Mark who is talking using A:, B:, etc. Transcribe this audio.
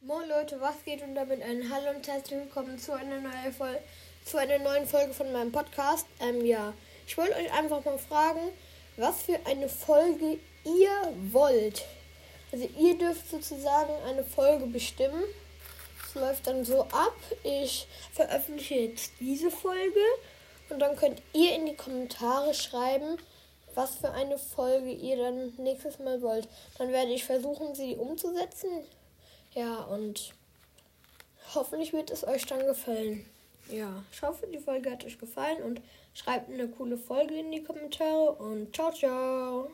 A: Moin Leute, was geht und damit ein Hallo und herzlich willkommen zu einer neuen Folge, zu einer neuen Folge von meinem Podcast. Ähm, ja, ich wollte euch einfach mal fragen, was für eine Folge ihr wollt. Also ihr dürft sozusagen eine Folge bestimmen. Es läuft dann so ab. Ich veröffentliche jetzt diese Folge und dann könnt ihr in die Kommentare schreiben, was für eine Folge ihr dann nächstes Mal wollt. Dann werde ich versuchen, sie umzusetzen. Ja, und hoffentlich wird es euch dann gefallen. Ja, ich hoffe, die Folge hat euch gefallen und schreibt eine coole Folge in die Kommentare und ciao, ciao.